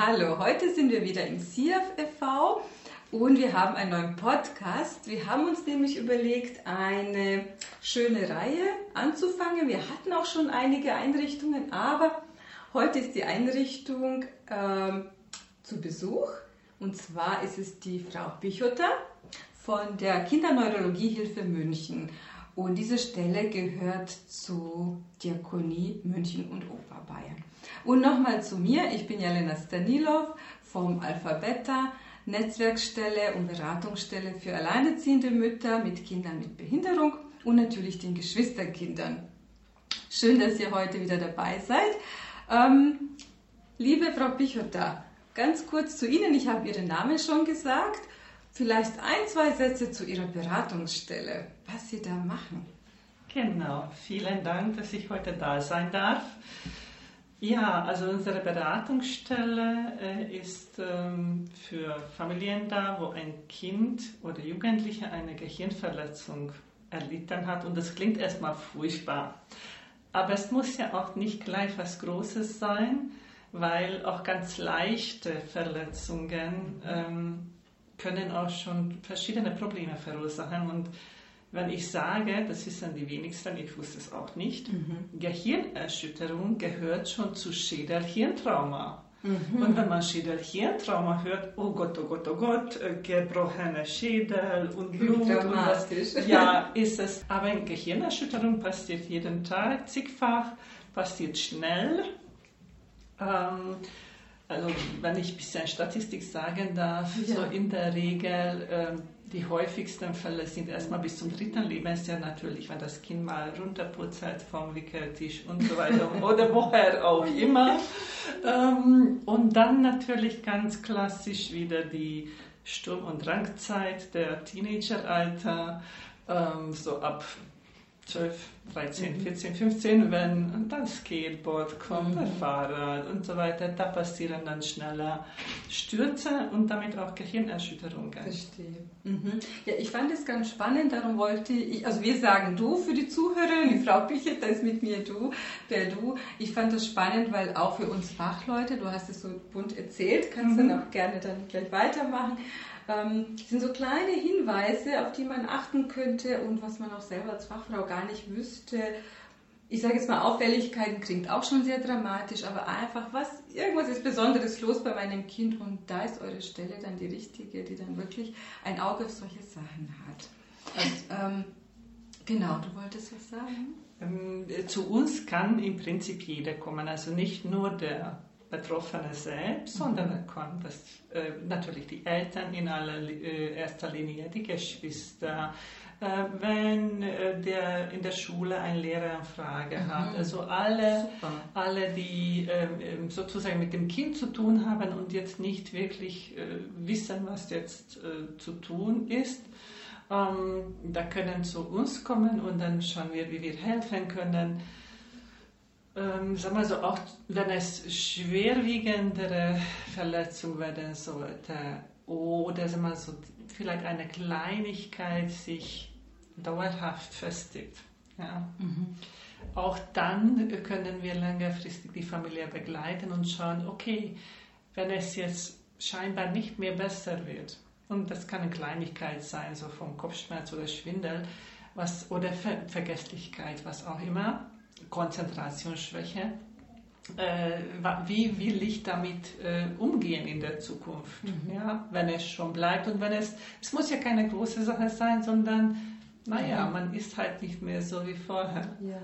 Hallo. Heute sind wir wieder im CIAF e.V. und wir haben einen neuen Podcast. Wir haben uns nämlich überlegt, eine schöne Reihe anzufangen. Wir hatten auch schon einige Einrichtungen, aber heute ist die Einrichtung ähm, zu Besuch. Und zwar ist es die Frau Pichota von der Kinderneurologiehilfe München. Und diese Stelle gehört zu Diakonie München und Oberbayern. Und nochmal zu mir, ich bin Jelena Stanilov vom Alphabeta, Netzwerkstelle und Beratungsstelle für alleinerziehende Mütter mit Kindern mit Behinderung und natürlich den Geschwisterkindern. Schön, dass ihr heute wieder dabei seid. Ähm, liebe Frau Pichota, ganz kurz zu Ihnen, ich habe Ihren Namen schon gesagt. Vielleicht ein, zwei Sätze zu Ihrer Beratungsstelle, was Sie da machen. Genau, vielen Dank, dass ich heute da sein darf. Ja, also unsere Beratungsstelle äh, ist ähm, für Familien da, wo ein Kind oder Jugendliche eine Gehirnverletzung erlitten hat. Und das klingt erstmal furchtbar. Aber es muss ja auch nicht gleich was Großes sein, weil auch ganz leichte Verletzungen ähm, können auch schon verschiedene Probleme verursachen. Und wenn ich sage, das wissen die wenigsten, ich wusste es auch nicht, mhm. Gehirnerschütterung gehört schon zu Schädel-Hirntrauma. Mhm. Und wenn man Schädel-Hirntrauma hört, oh Gott, oh Gott, oh Gott, äh, gebrochene Schädel und Blut und was, ja, ist es. Aber eine Gehirnerschütterung passiert jeden Tag, zigfach, passiert schnell. Ähm, also wenn ich ein bisschen Statistik sagen darf, ja. so in der Regel ähm, die häufigsten Fälle sind erstmal bis zum dritten Lebensjahr natürlich, wenn das Kind mal runterputzelt vom Wickeltisch und so weiter oder woher auch immer. Ähm, und dann natürlich ganz klassisch wieder die Sturm- und Drangzeit der Teenageralter, ähm, so ab 12, 13, 14, 15, wenn das Skateboard kommt, mhm. Fahrrad und so weiter, da passieren dann schneller Stürze und damit auch Gehirnerschütterungen. Verstehe. Mhm. Ja, ich fand es ganz spannend, darum wollte ich, also wir sagen du für die Zuhörerin, die Frau Pichет, da ist mit mir du, der du. Ich fand das spannend, weil auch für uns Fachleute, du hast es so bunt erzählt, kannst mhm. dann auch gerne dann gleich weitermachen ähm, sind so kleine Hinweise, auf die man achten könnte und was man auch selber als Fachfrau gar nicht wüsste. Ich sage jetzt mal, Auffälligkeiten klingt auch schon sehr dramatisch, aber einfach, was, irgendwas ist Besonderes los bei meinem Kind und da ist eure Stelle dann die richtige, die dann wirklich ein Auge auf solche Sachen hat. Und, ähm, genau, du wolltest was sagen? Ähm, zu uns kann im Prinzip jeder kommen, also nicht nur der Betroffene selbst, sondern dann kommen das, äh, natürlich die Eltern in aller, äh, erster Linie, die Geschwister, äh, wenn äh, der in der Schule ein Lehrer eine Frage mhm. hat. Also alle, alle die ähm, ähm, sozusagen mit dem Kind zu tun haben und jetzt nicht wirklich äh, wissen, was jetzt äh, zu tun ist. Ähm, da können zu uns kommen und dann schauen wir, wie wir helfen können ähm, sagen wir so, auch wenn es schwerwiegendere Verletzungen werden sollte oder sagen wir so, vielleicht eine Kleinigkeit sich dauerhaft festigt. Ja. Mhm. Auch dann können wir längerfristig die Familie begleiten und schauen, okay, wenn es jetzt scheinbar nicht mehr besser wird, und das kann eine Kleinigkeit sein, so vom Kopfschmerz oder Schwindel, was, oder Ver Vergesslichkeit, was auch immer, Konzentrationsschwäche. Äh, wie will ich damit äh, umgehen in der Zukunft, mhm. ja, wenn es schon bleibt und wenn es, es muss ja keine große Sache sein, sondern, naja, mhm. man ist halt nicht mehr so wie vorher. Ja.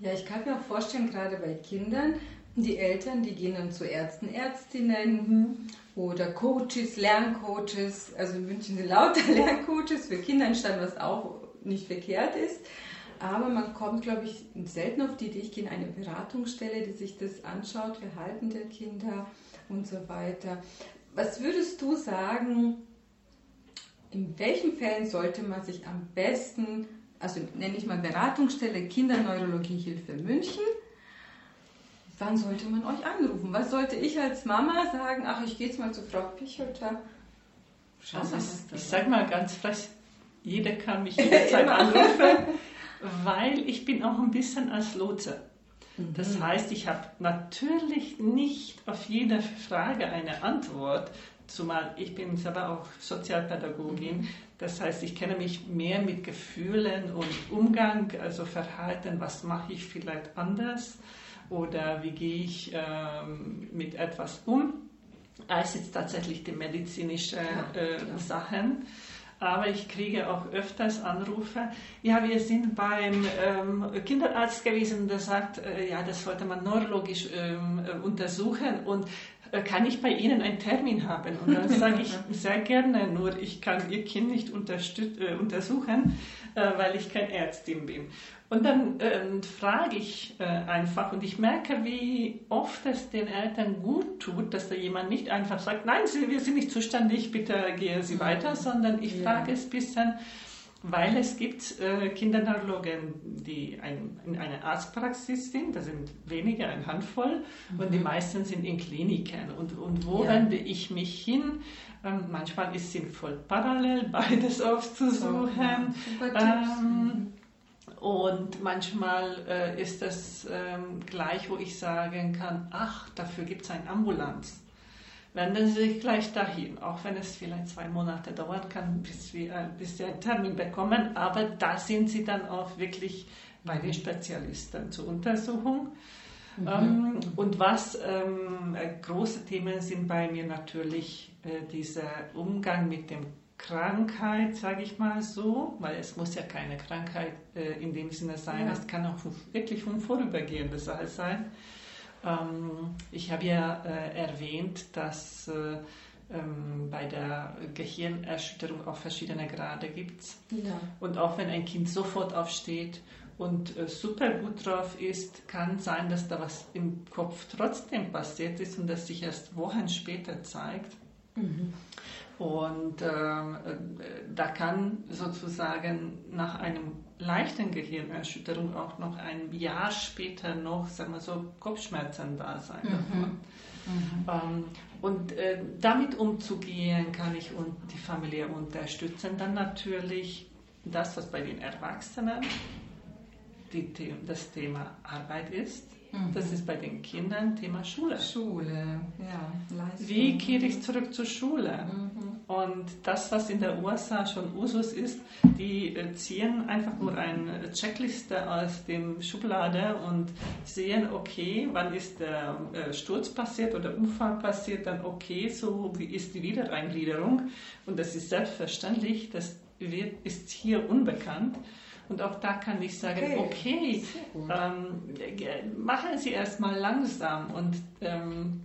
ja, ich kann mir auch vorstellen, gerade bei Kindern, die Eltern, die gehen dann zu Ärzten, Ärztinnen mhm. oder Coaches, Lerncoaches, also in München sind lauter Lerncoaches für Kinder entstanden, was auch nicht verkehrt ist. Aber man kommt, glaube ich, selten auf die Idee, ich gehe in eine Beratungsstelle, die sich das anschaut, Verhalten der Kinder und so weiter. Was würdest du sagen, in welchen Fällen sollte man sich am besten, also nenne ich mal Beratungsstelle Kinderneurologiehilfe München, wann sollte man euch anrufen? Was sollte ich als Mama sagen? Ach, ich gehe jetzt mal zu Frau Pichota. Also ich sage mal ganz frech, jeder kann mich jederzeit anrufen weil ich bin auch ein bisschen als Lotse. Mhm. Das heißt, ich habe natürlich nicht auf jede Frage eine Antwort, zumal ich bin selber auch Sozialpädagogin. Mhm. Das heißt, ich kenne mich mehr mit Gefühlen und Umgang, also Verhalten, was mache ich vielleicht anders oder wie gehe ich ähm, mit etwas um, als jetzt tatsächlich die medizinischen äh, Sachen. Aber ich kriege auch öfters Anrufe. Ja, wir sind beim ähm, Kinderarzt gewesen, der sagt, äh, ja, das sollte man neurologisch ähm, äh, untersuchen und äh, kann ich bei Ihnen einen Termin haben? Und dann sage ich sehr gerne, nur ich kann Ihr Kind nicht äh, untersuchen, äh, weil ich keine Ärztin bin. Und dann ähm, frage ich äh, einfach und ich merke, wie oft es den Eltern gut tut, dass da jemand nicht einfach sagt, nein, Sie, wir sind nicht zuständig, bitte gehen Sie weiter, mhm. sondern ich ja. frage es ein bisschen, weil es gibt äh, Kinderneurologen, die ein, in einer Arztpraxis sind, das sind weniger, eine Handvoll, mhm. und die meisten sind in Kliniken. Und, und wo ja. wende ich mich hin? Ähm, manchmal ist es sinnvoll, parallel beides aufzusuchen. So, ja. ähm, und manchmal äh, ist das ähm, gleich, wo ich sagen kann, ach, dafür gibt es eine Ambulanz. Wenden Sie sich gleich dahin, auch wenn es vielleicht zwei Monate dauern kann, bis, wir, äh, bis Sie einen Termin bekommen. Aber da sind Sie dann auch wirklich bei den Spezialisten zur Untersuchung. Mhm. Ähm, und was ähm, große Themen sind bei mir natürlich äh, dieser Umgang mit dem Krankheit, sage ich mal so, weil es muss ja keine Krankheit äh, in dem Sinne sein, ja. es kann auch wirklich eine vorübergehende Sache sein. Ähm, ich habe ja äh, erwähnt, dass äh, ähm, bei der Gehirnerschütterung auch verschiedene Grade gibt. Ja. Und auch wenn ein Kind sofort aufsteht und äh, super gut drauf ist, kann sein, dass da was im Kopf trotzdem passiert ist und das sich erst Wochen später zeigt. Mhm. Und ähm, äh, da kann sozusagen nach einem leichten Gehirnerschütterung auch noch ein Jahr später noch, sagen wir so, Kopfschmerzen da sein. Mhm. Mhm. Ähm, und äh, damit umzugehen, kann ich und die Familie unterstützen. Dann natürlich das, was bei den Erwachsenen die, das Thema Arbeit ist Mhm. Das ist bei den Kindern Thema Schule. Schule, ja. Leistung. Wie kehre ich zurück zur Schule? Mhm. Und das, was in der USA schon Usus ist, die äh, ziehen einfach nur eine Checkliste aus dem Schublade und sehen, okay, wann ist der äh, Sturz passiert oder Unfall passiert, dann okay, so wie ist die Wiedereingliederung. Und das ist selbstverständlich, das wird, ist hier unbekannt. Und auch da kann ich sagen, okay, okay ähm, machen Sie erstmal langsam. Und ähm,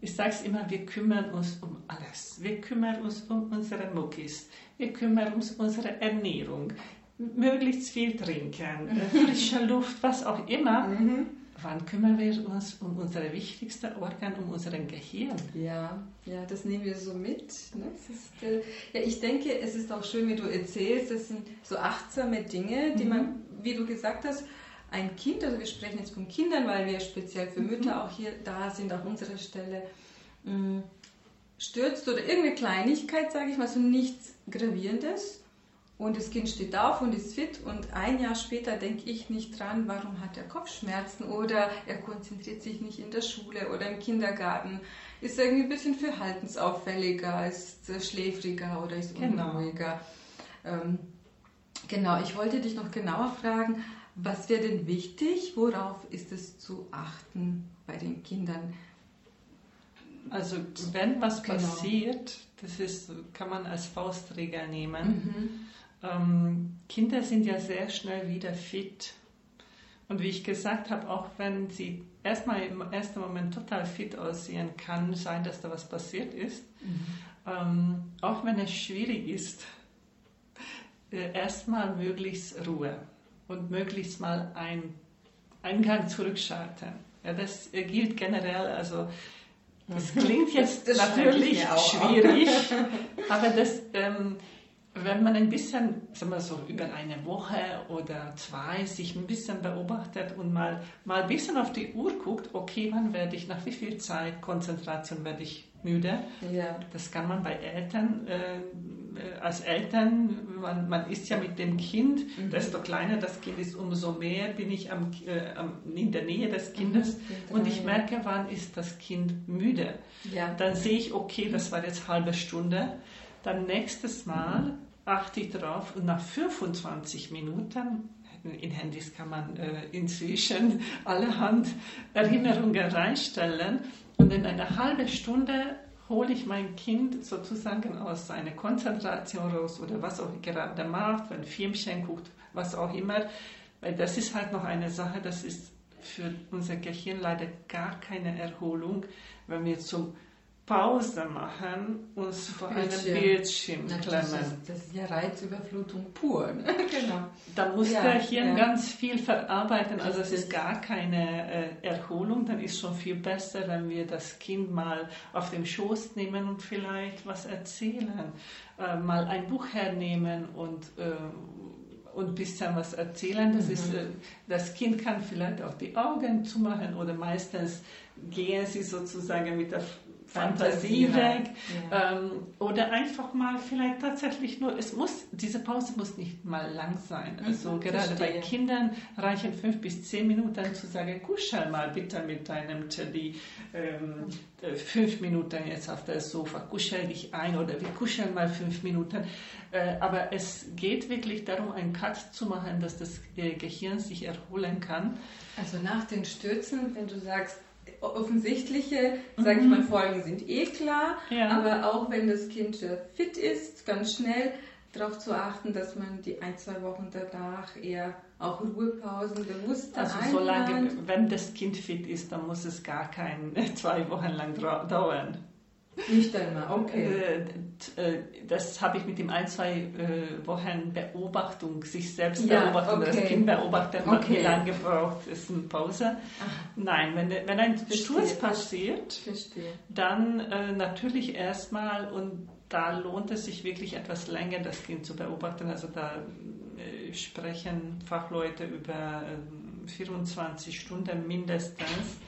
ich sage es immer, wir kümmern uns um alles. Wir kümmern uns um unsere Muckis. Wir kümmern uns um unsere Ernährung. Möglichst viel trinken, frische Luft, was auch immer. Mhm wann kümmern wir uns um unser wichtigstes Organ, um unseren Gehirn? Ja, ja, das nehmen wir so mit. Ne? Ist, äh, ja, ich denke, es ist auch schön, wie du erzählst, das sind so achtsame Dinge, die mhm. man, wie du gesagt hast, ein Kind, also wir sprechen jetzt von Kindern, weil wir speziell für Mütter mhm. auch hier da sind, auf unserer Stelle, mh, mm, stürzt oder irgendeine Kleinigkeit, sage ich mal, so nichts Gravierendes und das Kind steht auf und ist fit und ein Jahr später denke ich nicht dran, warum hat er Kopfschmerzen oder er konzentriert sich nicht in der Schule oder im Kindergarten, ist irgendwie ein bisschen verhaltensauffälliger, ist schläfriger oder ist genau. unruhiger. Ähm, genau, ich wollte dich noch genauer fragen, was wäre denn wichtig, worauf ist es zu achten bei den Kindern? Also wenn was genau. passiert, das ist, kann man als Faustregel nehmen. Mhm ähm, Kinder sind ja sehr schnell wieder fit. Und wie ich gesagt habe, auch wenn sie erstmal im ersten Moment total fit aussehen, kann sein, dass da was passiert ist. Mhm. Ähm, auch wenn es schwierig ist, äh, erstmal möglichst Ruhe und möglichst mal ein, einen Gang zurückschalten. Ja, das äh, gilt generell, also das klingt jetzt das natürlich schwierig, aber das ähm, wenn man ein bisschen, sagen wir so, über eine Woche oder zwei sich ein bisschen beobachtet und mal, mal ein bisschen auf die Uhr guckt, okay, wann werde ich, nach wie viel Zeit, Konzentration werde ich müde. Ja. Das kann man bei Eltern äh, als Eltern, man, man ist ja mit dem Kind, mhm. desto kleiner das Kind ist, umso mehr bin ich am, äh, am, in der Nähe des Kindes mhm, und ich merke, wann ist das Kind müde. Ja. Dann sehe ich, okay, das war jetzt halbe Stunde. Dann nächstes Mal achte ich drauf und nach 25 Minuten in Handys kann man äh, inzwischen allerhand Erinnerungen reinstellen. Und in einer halben Stunde hole ich mein Kind sozusagen aus seiner Konzentration raus oder was auch gerade macht, wenn Filmchen guckt, was auch immer. Weil das ist halt noch eine Sache, das ist für unser Gehirn leider gar keine Erholung, wenn wir zum Pause machen, uns vor einem Bildschirm klemmen. Das, das ist ja Reizüberflutung pur. Ne? genau. Da muss ja, der Hirn ja. ganz viel verarbeiten, also es ist gar keine äh, Erholung. Dann ist schon viel besser, wenn wir das Kind mal auf den Schoß nehmen und vielleicht was erzählen, äh, mal ein Buch hernehmen und äh, und ein bisschen was erzählen. Das, mhm. ist, äh, das Kind kann vielleicht auch die Augen zumachen oder meistens gehen sie sozusagen mit der Fantasie weg. Ja. Ähm, oder einfach mal vielleicht tatsächlich nur, es muss, diese Pause muss nicht mal lang sein. Mhm, also mhm, gerade verstehe. bei Kindern reichen fünf bis zehn Minuten zu sagen, kuschel mal bitte mit deinem Teddy ähm, äh, fünf Minuten jetzt auf der Sofa, kuschel dich ein oder wir kuscheln mal fünf Minuten. Äh, aber es geht wirklich darum, einen Cut zu machen, dass das Gehirn sich erholen kann. Also nach den Stürzen, wenn du sagst, offensichtliche, sage ich mal, mhm. Folgen sind eh klar, ja. aber auch wenn das Kind fit ist, ganz schnell darauf zu achten, dass man die ein, zwei Wochen danach eher auch Ruhepausen bewusst Also solange, wenn das Kind fit ist, dann muss es gar kein zwei Wochen lang dauern. Nicht einmal, okay. Äh, äh, das habe ich mit dem ein, zwei äh, Wochen Beobachtung, sich selbst ja, beobachten, okay. das Kind beobachten, okay. wie lange gebraucht ist eine Pause. Ach. Nein, wenn, wenn ein Verstehe. Sturz passiert, Verstehe. dann äh, natürlich erstmal und da lohnt es sich wirklich etwas länger, das Kind zu beobachten. Also da äh, sprechen Fachleute über 24 Stunden mindestens,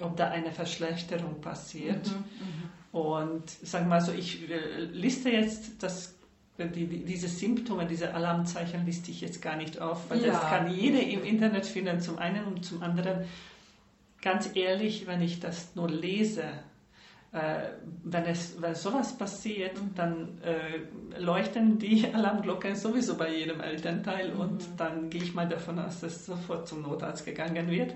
ob da eine Verschlechterung passiert. Mhm, mhm. Und wir mal so, ich äh, liste jetzt das, die, diese Symptome, diese Alarmzeichen liste ich jetzt gar nicht auf, weil ja. das kann jeder im Internet finden, zum einen und zum anderen. Ganz ehrlich, wenn ich das nur lese, äh, wenn, es, wenn sowas passiert, mhm. dann äh, leuchten die Alarmglocken sowieso bei jedem Elternteil mhm. und dann gehe ich mal davon aus, dass sofort zum Notarzt gegangen wird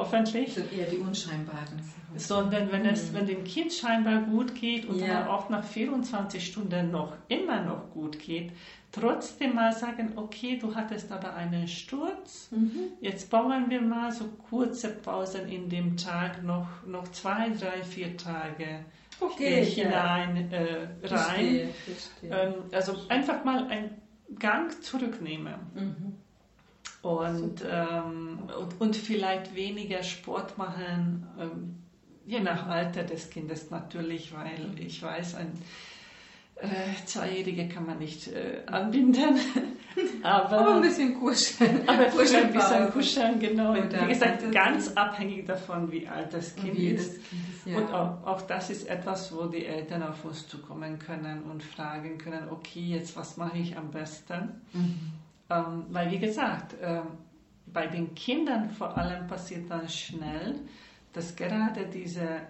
hoffentlich. Sind eher die unscheinbaren. Sondern wenn es, mhm. wenn dem Kind scheinbar gut geht und ja. dann auch nach 24 Stunden noch immer noch gut geht, trotzdem mal sagen, okay, du hattest aber einen Sturz, mhm. jetzt bauen wir mal so kurze Pausen in dem Tag, noch, noch zwei, drei, vier Tage okay, hinein, ja. äh, rein. Verstehe, verstehe. Ähm, also einfach mal einen Gang zurücknehmen. Mhm. Und, ähm, und, und, vielleicht weniger Sport machen, ähm, je nach Alter des Kindes natürlich, weil ich weiß, ein äh, Zweijährige kann man nicht äh, anbinden. aber, aber, ein bisschen kuscheln. Aber kuscheln, ein bisschen kuscheln, genau. Wie gesagt, ganz abhängig davon, wie alt das Kind ist. Das kind ist ja. Und auch, auch, das ist etwas, wo die Eltern auf uns zukommen können und fragen können, okay, jetzt was mache ich am besten? Mhm. Ähm, weil, wie gesagt, ähm, bei den Kindern vor allem passiert dann schnell, dass gerade diese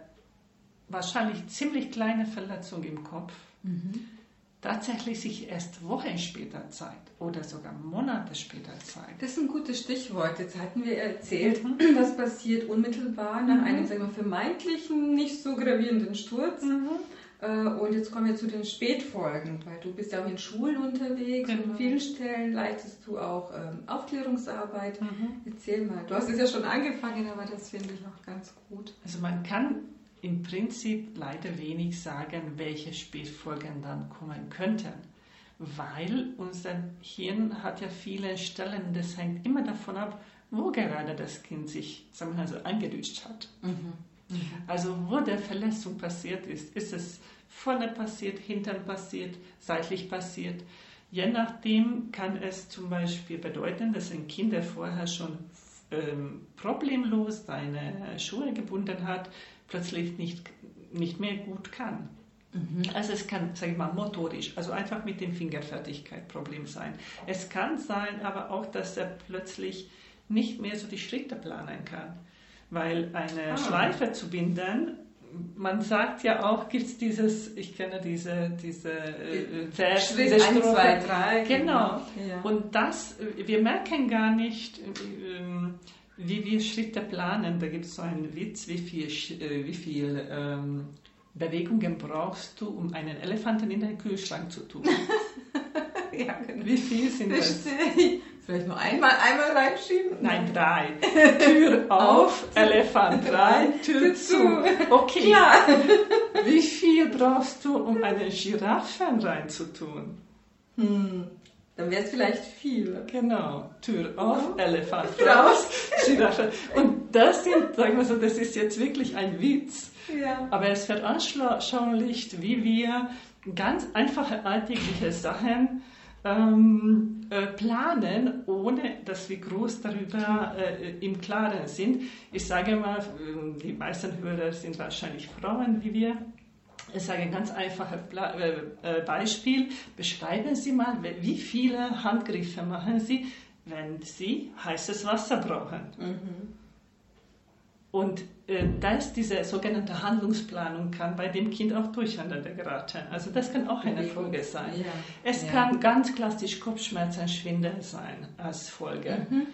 wahrscheinlich ziemlich kleine Verletzung im Kopf mhm. tatsächlich sich erst Wochen später zeigt oder sogar Monate später zeigt. Das ist ein gutes Stichwort. Jetzt hatten wir erzählt, mhm. das passiert unmittelbar nach mhm. einem sagen wir, vermeintlichen, nicht so gravierenden Sturz. Äh, und jetzt kommen wir zu den Spätfolgen, weil du bist ja auch in Schulen unterwegs genau. und an vielen Stellen leitest du auch ähm, Aufklärungsarbeit. Mhm. Erzähl mal, du hast es ja schon angefangen, aber das finde ich auch ganz gut. Also man kann im Prinzip leider wenig sagen, welche Spätfolgen dann kommen könnten, weil unser Hirn hat ja viele Stellen, das hängt immer davon ab, wo gerade das Kind sich sagen wir mal so, hat. Mhm. Mhm. Also wo der Verletzung passiert ist, ist es vorne passiert, hintern passiert, seitlich passiert. Je nachdem kann es zum Beispiel bedeuten, dass ein Kind, der vorher schon ähm, problemlos seine Schuhe gebunden hat, plötzlich nicht, nicht mehr gut kann. Mhm. Also es kann, sage ich mal, motorisch, also einfach mit dem Fingerfertigkeit Problem sein. Es kann sein aber auch, dass er plötzlich nicht mehr so die Schritte planen kann, weil eine ah. Schleife zu binden man sagt ja auch, gibt es dieses, ich kenne diese, diese äh, Vers, Schritt diese 1, 2, 3. Genau. Ja. Und das, wir merken gar nicht, ähm, wie wir Schritte planen. Da gibt es so einen Witz, wie viel, äh, wie viel ähm, Bewegungen brauchst du, um einen Elefanten in den Kühlschrank zu tun? ja, genau. Wie viel sind das? Vielleicht nur einmal, einmal reinschieben? Nein, drei. Tür auf, Elefant rein, Tür zu. Okay. Klar. Wie viel brauchst du, um einen Giraffen reinzutun? Hm. Dann wäre es vielleicht viel. Genau. Tür auf, ja. Elefant raus, Giraffe. Und das sind, sagen wir so, das ist jetzt wirklich ein Witz. Ja. Aber es veranschaulicht, wie wir ganz einfache alltägliche Sachen ähm, äh, planen, ohne dass wir groß darüber äh, im Klaren sind. Ich sage mal, ähm, die meisten Hörer sind wahrscheinlich Frauen wie wir. Ich sage ein ganz einfaches äh, äh, Beispiel. Beschreiben Sie mal, wie viele Handgriffe machen Sie, wenn Sie heißes Wasser brauchen. Mhm. Und äh, dass diese sogenannte Handlungsplanung kann bei dem Kind auch durcheinander geraten. Also das kann auch eine Folge sein. Ja. Es ja. kann ganz klassisch Kopfschmerzen, Schwindel sein als Folge. Mhm.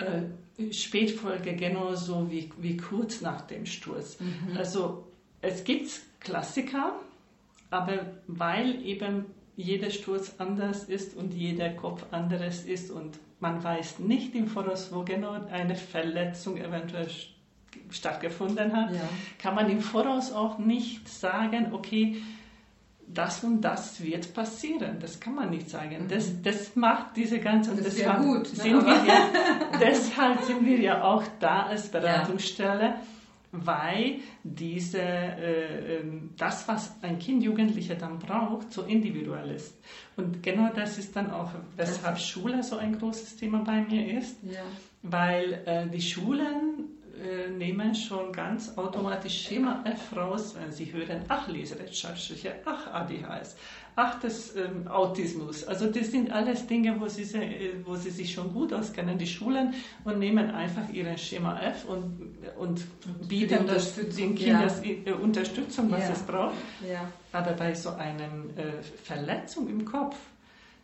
Äh, Spätfolge genauso wie, wie kurz nach dem Sturz. Mhm. Also es gibt Klassiker, aber weil eben jeder Sturz anders ist und jeder Kopf anderes ist und man weiß nicht im Voraus, wo genau eine Verletzung eventuell stattgefunden hat, ja. kann man im Voraus auch nicht sagen, okay, das und das wird passieren. Das kann man nicht sagen. Das, mhm. das macht diese ganze... Das ist ja gut. Ne? Sind wir ja, deshalb sind wir ja auch da als Beratungsstelle. Ja weil diese, äh, ähm, das, was ein Kind, Jugendlicher dann braucht, so individuell ist. Und genau das ist dann auch, weshalb Schule so ein großes Thema bei mir ist, ja. weil äh, die Schulen äh, nehmen schon ganz automatisch Schema F raus, wenn sie hören, ach, Leserechtschreibschwäche, ach, ADHS, ach, das ähm, Autismus. Also das sind alles Dinge, wo sie, äh, wo sie sich schon gut auskennen, die Schulen, und nehmen einfach ihren Schema F und, und bieten das den Kindern ja. Äh, Unterstützung, was ja. es braucht. Ja. Aber bei so einer äh, Verletzung im Kopf,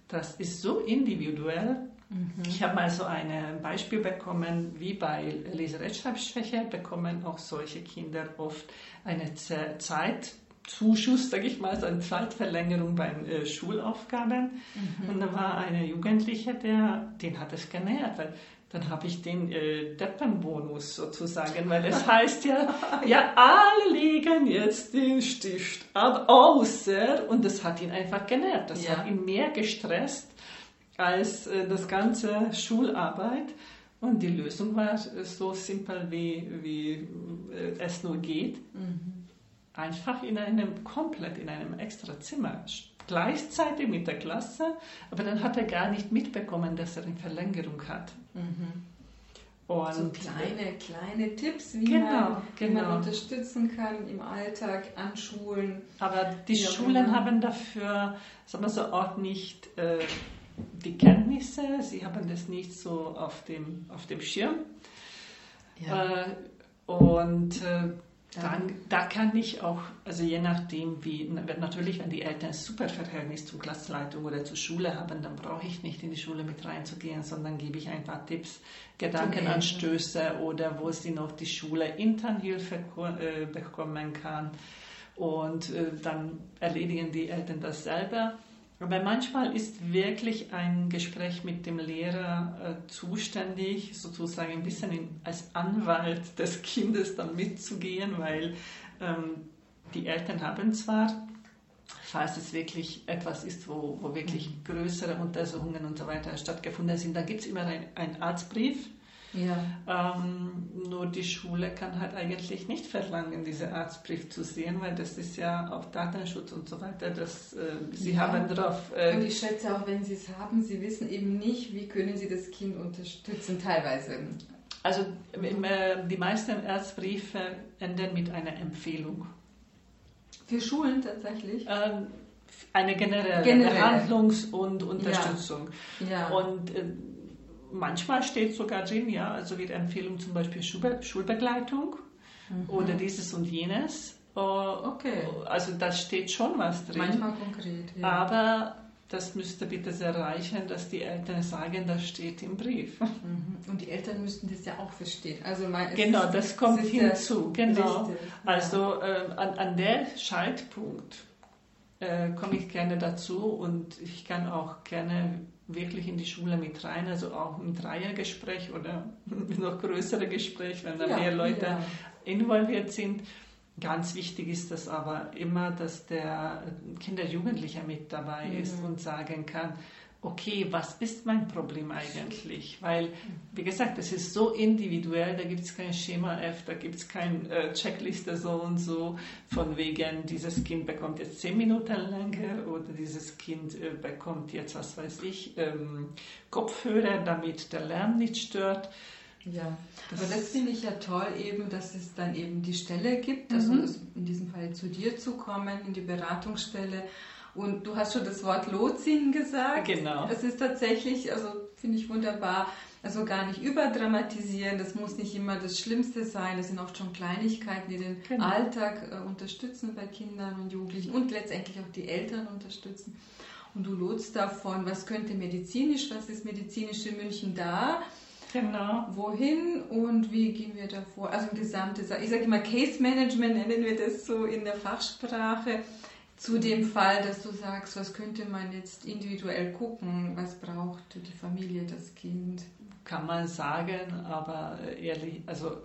das ist so individuell, Mhm. Ich habe mal so ein Beispiel bekommen, wie bei Leserechtschreibschwäche bekommen auch solche Kinder oft eine Zeitzuschuss, sage ich mal, so eine Zeitverlängerung bei äh, Schulaufgaben. Mhm. Und da war eine Jugendliche, der, den hat es genervt, weil dann habe ich den äh, Deppenbonus sozusagen, weil es heißt ja, ja, alle legen jetzt den Stift ab, außer, und das hat ihn einfach genervt, das ja. hat ihn mehr gestresst, als äh, das ganze Schularbeit. Und die Lösung war so simpel, wie, wie äh, es nur geht. Mhm. Einfach in einem, komplett in einem extra Zimmer. Gleichzeitig mit der Klasse, aber dann hat er gar nicht mitbekommen, dass er eine Verlängerung hat. Mhm. Und so kleine, kleine Tipps, wie, genau, man, wie genau. man unterstützen kann im Alltag an Schulen. Aber die Schulen haben dafür, sagen wir so, auch nicht äh, die Kenntnisse, sie haben das nicht so auf dem, auf dem Schirm. Ja. Äh, und äh, dann, da kann ich auch, also je nachdem, wie, natürlich, wenn die Eltern ein super Verhältnis zur Klassleitung oder zur Schule haben, dann brauche ich nicht in die Schule mit reinzugehen, sondern gebe ich ein paar Tipps, Gedankenanstöße oder wo sie noch die Schule intern Hilfe äh, bekommen kann. Und äh, dann erledigen die Eltern das selber. Aber manchmal ist wirklich ein Gespräch mit dem Lehrer äh, zuständig, sozusagen ein bisschen in, als Anwalt des Kindes dann mitzugehen, weil ähm, die Eltern haben zwar, falls es wirklich etwas ist, wo, wo wirklich mhm. größere Untersuchungen und so weiter stattgefunden sind, dann gibt es immer einen Arztbrief ja. Ähm, nur die Schule kann halt eigentlich nicht verlangen, diesen Arztbrief zu sehen, weil das ist ja auch Datenschutz und so weiter. Das, äh, sie ja. haben drauf. Äh, und ich schätze auch, wenn sie es haben, sie wissen eben nicht, wie können sie das Kind unterstützen, teilweise. Also äh, die meisten Arztbriefe enden mit einer Empfehlung. Für Schulen tatsächlich? Ähm, eine generelle, Generelle. Behandlungs- und Unterstützung. Ja. Und äh, manchmal steht sogar drin, ja, also wird Empfehlung zum Beispiel Schulbe Schulbegleitung oder dieses und jenes. Äh, Okay. Also da steht schon was drin. Manchmal konkret, ja. Aber das müsste bitte sehr reichen, dass die Eltern sagen, das steht im Brief. Mhm. Und die Eltern müssten das ja auch verstehen. Also Genau, ist- das kommt hinzu. Genau. richtig, ja. Also ähm, an, an der Schaltpunkt äh, komme ich gerne dazu und ich kann auch gerne wirklich in die Schule mit rein, also auch im Dreiergespräch oder noch größere Gespräch, wenn da Ja, mehr Leute ja. involviert sind. Ganz wichtig ist das aber immer, dass der Kinder Jugendlicher mit dabei Mhm. ist und sagen kann, okay, was ist mein Problem eigentlich? Weil, wie gesagt, es ist so individuell, da gibt es kein Schema F, da gibt es keine äh, Checkliste so und so, von wegen, dieses Kind bekommt jetzt zehn Minuten länger oder dieses Kind äh, bekommt jetzt, was weiß ich, ähm, Kopfhörer, damit der Lärm nicht stört. Ja, Das- aber das finde ich ja toll eben, dass es dann eben die Stelle gibt, also Mhm. in diesem Fall zu dir zu kommen, in die Beratungsstelle. Und du hast schon das Wort Lotsen gesagt. Genau. Es ist tatsächlich, also finde ich wunderbar, also gar nicht überdramatisieren, das muss nicht immer das Schlimmste sein, das sind oft schon Kleinigkeiten, die den Genau. Alltag äh, unterstützen bei Kindern und Jugendlichen und letztendlich auch die Eltern unterstützen. Und du lotst davon, was könnte medizinisch, was ist medizinisch in München da, Genau. wohin und wie gehen wir da vor? Also ein gesamtes, ich sage immer Case Management nennen wir das so in der Fachsprache, zu dem Fall, dass du sagst, was könnte man jetzt individuell gucken, was braucht die Familie, das Kind. kann man sagen, aber äh, ehrlich, also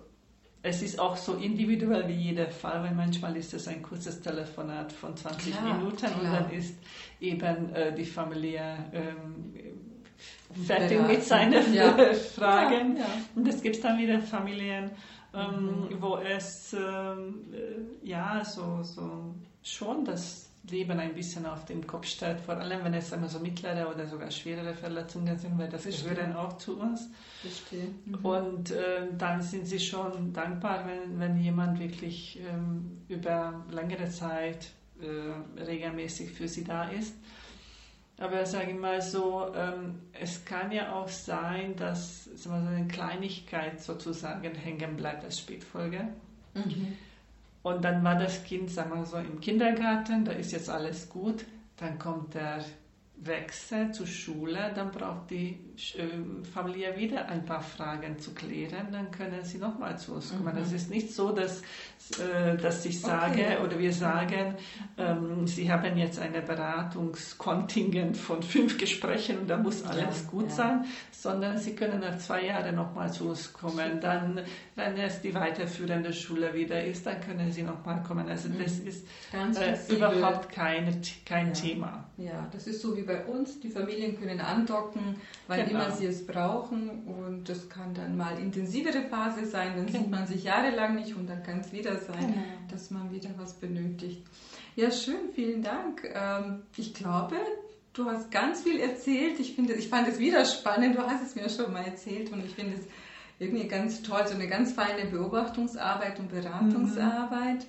es ist auch so individuell wie jeder Fall, weil manchmal ist es ein kurzes Telefonat von 20 Klar, Minuten und klar. dann ist eben äh, die Familie ähm, fertig mit seinen Ja. Fragen. Ja, ja. Und es gibt dann wieder Familien, ähm, Mhm. wo es ähm, äh, ja so, so schon das Leben ein bisschen auf den Kopf stellt, vor allem wenn es einmal so mittlere oder sogar schwerere Verletzungen sind, weil das Verstehe. gehören auch zu uns. Verstehe. Mhm. Und äh, dann sind sie schon dankbar, wenn, wenn jemand wirklich ähm, über längere Zeit äh, regelmäßig für sie da ist. Aber sage ich mal so, ähm, es kann ja auch sein, dass so eine Kleinigkeit sozusagen hängen bleibt als Spätfolge. Mhm. Und dann war das Kind, sagen wir so, im Kindergarten, da ist jetzt alles gut. Dann kommt der Wechsel zur Schule, dann braucht die äh, Familie wieder ein paar Fragen zu klären, dann können sie nochmal zu uns kommen. Mhm. Es ist nicht so, dass, äh, dass ich sage Okay. oder wir sagen, ähm, sie haben jetzt eine Beratungskontingent von fünf Gesprächen und da muss alles Ja, gut ja. sein, sondern sie können nach zwei Jahren nochmal zu uns kommen. Dann, wenn es die weiterführende Schule wieder ist, dann können sie nochmal kommen. Also das ist äh, überhaupt kein, kein Ja. Thema. Ja, das ist so wie bei uns. Die Familien können andocken, wann Genau. immer sie es brauchen. Und das kann dann mal intensivere Phase sein, dann sieht Genau. man sich jahrelang nicht und dann kann es wieder sein, Genau. dass man wieder was benötigt. Ja, schön, vielen Dank. Ähm, ich glaube, du hast ganz viel erzählt. Ich, finde, ich fand es wieder spannend. Du hast es mir schon mal erzählt und ich finde es irgendwie ganz toll, so eine ganz feine Beobachtungsarbeit und Beratungsarbeit.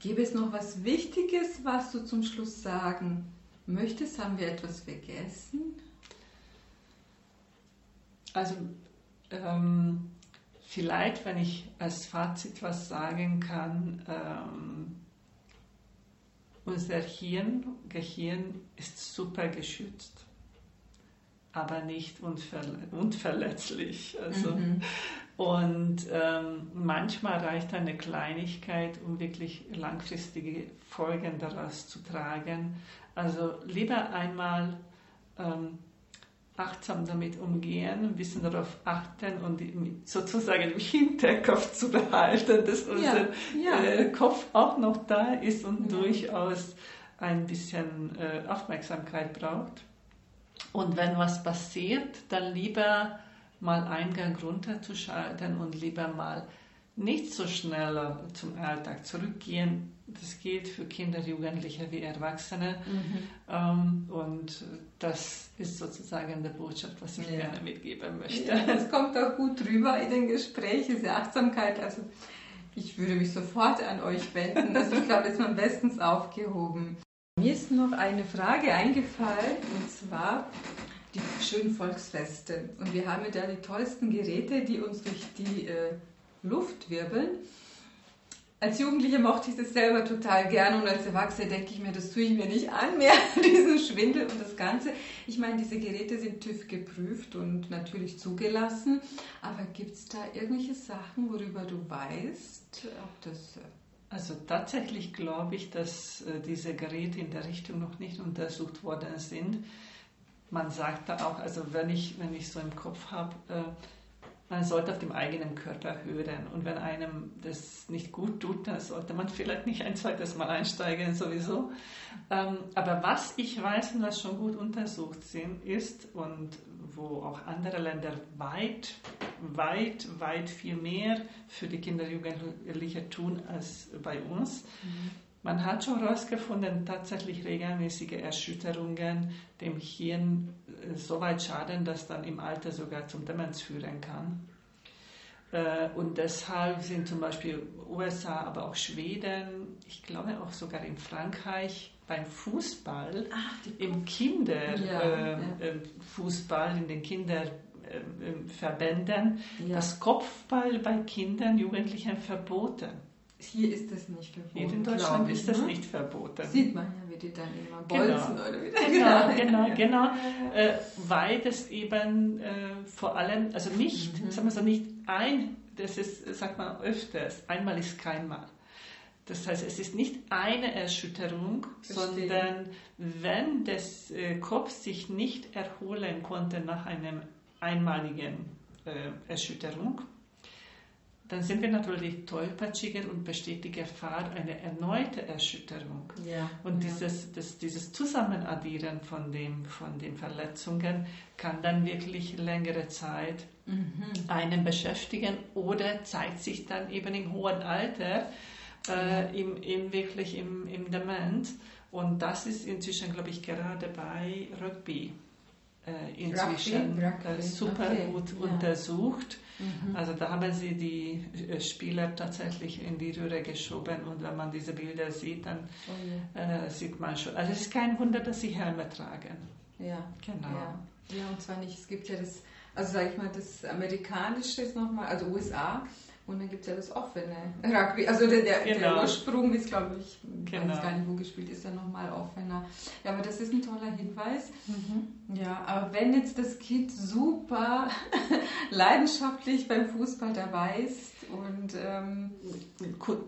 Gäbe es noch was Wichtiges, was du zum Schluss sagen möchtest? Haben wir etwas vergessen? Also ähm, vielleicht, wenn ich als Fazit was sagen kann, ähm, unser Hirn, Gehirn ist super geschützt, aber nicht unverle unverletzlich. Also, Mhm. Und ähm, manchmal reicht eine Kleinigkeit, um wirklich langfristige Folgen daraus zu tragen. Also lieber einmal ähm, achtsam damit umgehen, ein bisschen darauf achten und sozusagen im Hinterkopf zu behalten, dass unser ja. Äh, Kopf auch noch da ist und Ja. durchaus ein bisschen äh, Aufmerksamkeit braucht. Und wenn was passiert, dann lieber mal Eingang runterzuschalten und lieber mal nicht so schnell zum Alltag zurückgehen. Das gilt für Kinder, Jugendliche wie Erwachsene. Mhm. Ähm, und das ist sozusagen die Botschaft, was ich Ja. gerne mitgeben möchte. Ja, das kommt auch gut rüber in den Gesprächen, diese Achtsamkeit. Also Ich würde mich sofort an euch wenden. Also ich glaube, ist man bestens aufgehoben. Mir ist noch eine Frage eingefallen und zwar die schönen Volksfeste. Und wir haben ja da die tollsten Geräte, die uns durch die äh, Luft wirbeln. Als Jugendliche mochte ich das selber total gerne und als Erwachsene denke ich mir, das tue ich mir nicht an mehr, diesen Schwindel und das Ganze. Ich meine, diese Geräte sind TÜV geprüft und natürlich zugelassen, aber gibt es da irgendwelche Sachen, worüber du weißt, ob das... Äh, also tatsächlich glaube ich, dass äh, diese Geräte in der Richtung noch nicht untersucht worden sind. Man sagt da auch, also wenn ich, wenn ich so im Kopf habe, äh, man sollte auf dem eigenen Körper hören. Und wenn einem das nicht gut tut, dann sollte man vielleicht nicht ein zweites Mal einsteigen, sowieso. Ähm, aber was ich weiß und was schon gut untersucht sind, ist und wo auch andere Länder weit, weit, weit viel mehr für die Kinder und Jugendliche tun als bei uns. Mhm. Man hat schon herausgefunden, tatsächlich regelmäßige Erschütterungen dem Hirn äh, so weit schaden, dass dann im Alter sogar zum Demenz führen kann. Äh, und deshalb sind zum Beispiel USA, aber auch Schweden, ich glaube auch sogar in Frankreich beim Fußball, Ach, im Kinderfußball, ja, äh, ja. in den Kinderverbänden, ja. das Kopfball bei Kindern, Jugendlichen verboten. Hier ist das nicht verboten. Hier in Deutschland ist das ne? nicht verboten. Sieht man ja, wie die dann immer bolzen genau. oder wie Genau, genau, genau. Äh, weil das eben äh, vor allem, also nicht, mhm. sagen wir so, nicht ein, das ist, sagt man öfters, einmal ist kein Mal. Das heißt, es ist nicht eine Erschütterung, Verstehe. sondern wenn das äh, Kopf sich nicht erholen konnte nach einer einmaligen äh, Erschütterung, dann sind wir natürlich tollpatschiger und besteht die Gefahr einer erneuten Erschütterung. Ja, und ja. Dieses, das, dieses Zusammenaddieren von, dem, von den Verletzungen kann dann wirklich längere Zeit mhm. einen beschäftigen oder zeigt sich dann eben im hohen Alter, äh, im, im, wirklich im, im Dement. Und das ist inzwischen, glaube ich, gerade bei Rugby äh, inzwischen Rugby, Rugby. super okay. gut ja. untersucht. Mhm. Also da haben sie die äh, Spieler tatsächlich in die Röhre geschoben und wenn man diese Bilder sieht, dann oh ja. äh, sieht man schon. Also es ist kein Wunder, dass sie Helme tragen. Ja, genau. Ja, ja und zwar nicht, es gibt ja das, also sage ich mal, das amerikanische ist nochmal, also USA und dann gibt es ja das offene Rugby. Also der, der, genau. der Ursprung ist, glaube ich, genau. weiß gar nicht, wo gespielt ist, dann nochmal offener. Ja, aber das ist ein toller Hinweis. Mhm. Ja, aber wenn jetzt das Kind super leidenschaftlich beim Fußball dabei ist und ähm,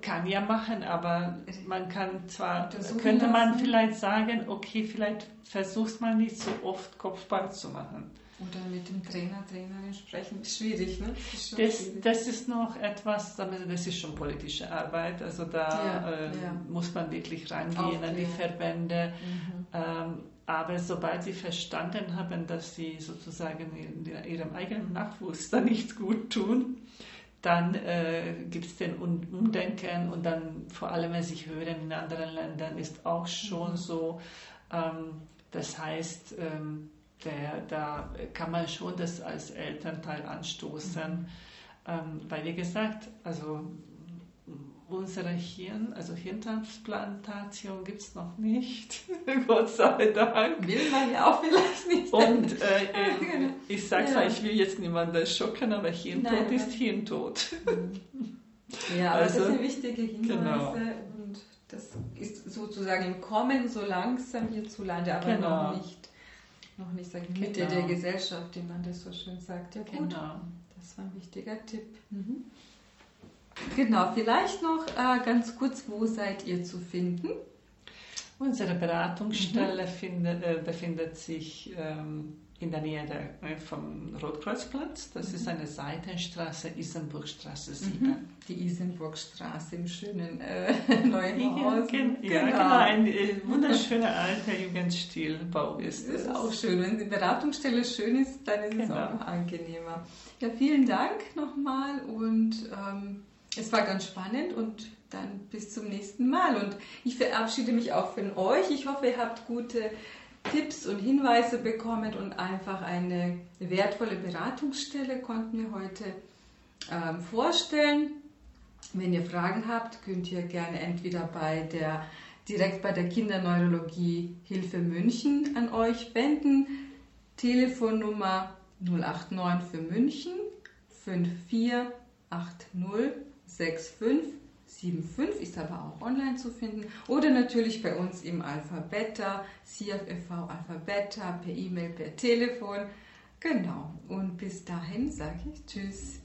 kann ja machen, aber man kann zwar, könnte man vielleicht sagen, okay, vielleicht versuchst man nicht so oft Kopfball zu machen. Oder mit dem Trainer, Trainerin sprechen, schwierig, ne? Das ist, das, schwierig. das ist noch etwas, das ist schon politische Arbeit, also da ja, äh, ja. muss man wirklich rangehen an die Verbände. Mhm. Ähm, aber sobald sie verstanden haben, dass sie sozusagen in ihrem eigenen Nachwuchs da nichts gut tun, dann äh, gibt es den Umdenken und dann vor allem, wenn sie hören in anderen Ländern, ist auch schon mhm. so. Ähm, das heißt, ähm, der, da kann man schon das als Elternteil anstoßen. Mhm. Ähm, weil, wie gesagt, also unsere Hirn, also Hirntransplantation gibt es noch nicht, Gott sei Dank. Will man ja auch vielleicht nicht. Und äh, äh, genau. ich sage ja. zwar, ich will jetzt niemanden schocken, aber Hirntod Nein, ist Hirntod. Ja, aber also, das sind wichtige Hinweise genau. und das ist sozusagen im Kommen so langsam hierzulande, aber genau. noch nicht noch nicht sagen, Mitte genau. der Gesellschaft, wie man das so schön sagt. Ja, gut. Genau. Das war ein wichtiger Tipp. Mhm. Genau, vielleicht noch äh, ganz kurz, wo seid ihr zu finden? Unsere Beratungsstelle mhm. findet, äh, befindet sich ähm, in der Nähe der, äh, vom Rotkreuzplatz. Das mhm. ist eine Seitenstraße, Isenburgstraße 7. Mhm. Die Isenburgstraße im schönen äh, Neuhausen. Ja, genau. genau. Ein äh, wunderschöner alter Jugendstilbau ist es. ist auch schön. Wenn die Beratungsstelle schön ist, dann ist genau. es auch angenehmer. Ja, vielen Dank nochmal und ähm, es war ganz spannend und dann bis zum nächsten Mal. Und ich verabschiede mich auch von euch. Ich hoffe, ihr habt gute Tipps und Hinweise bekommen und einfach eine wertvolle Beratungsstelle konnten wir heute ähm, vorstellen. Wenn ihr Fragen habt, könnt ihr gerne entweder bei der, direkt bei der Kinderneurologie Hilfe München an euch wenden. Telefonnummer 089 für München 54806575 ist aber auch online zu finden oder natürlich bei uns im Alphabeta, CFFV Alphabeta, per E-Mail, per Telefon. Genau. Und bis dahin sage ich Tschüss.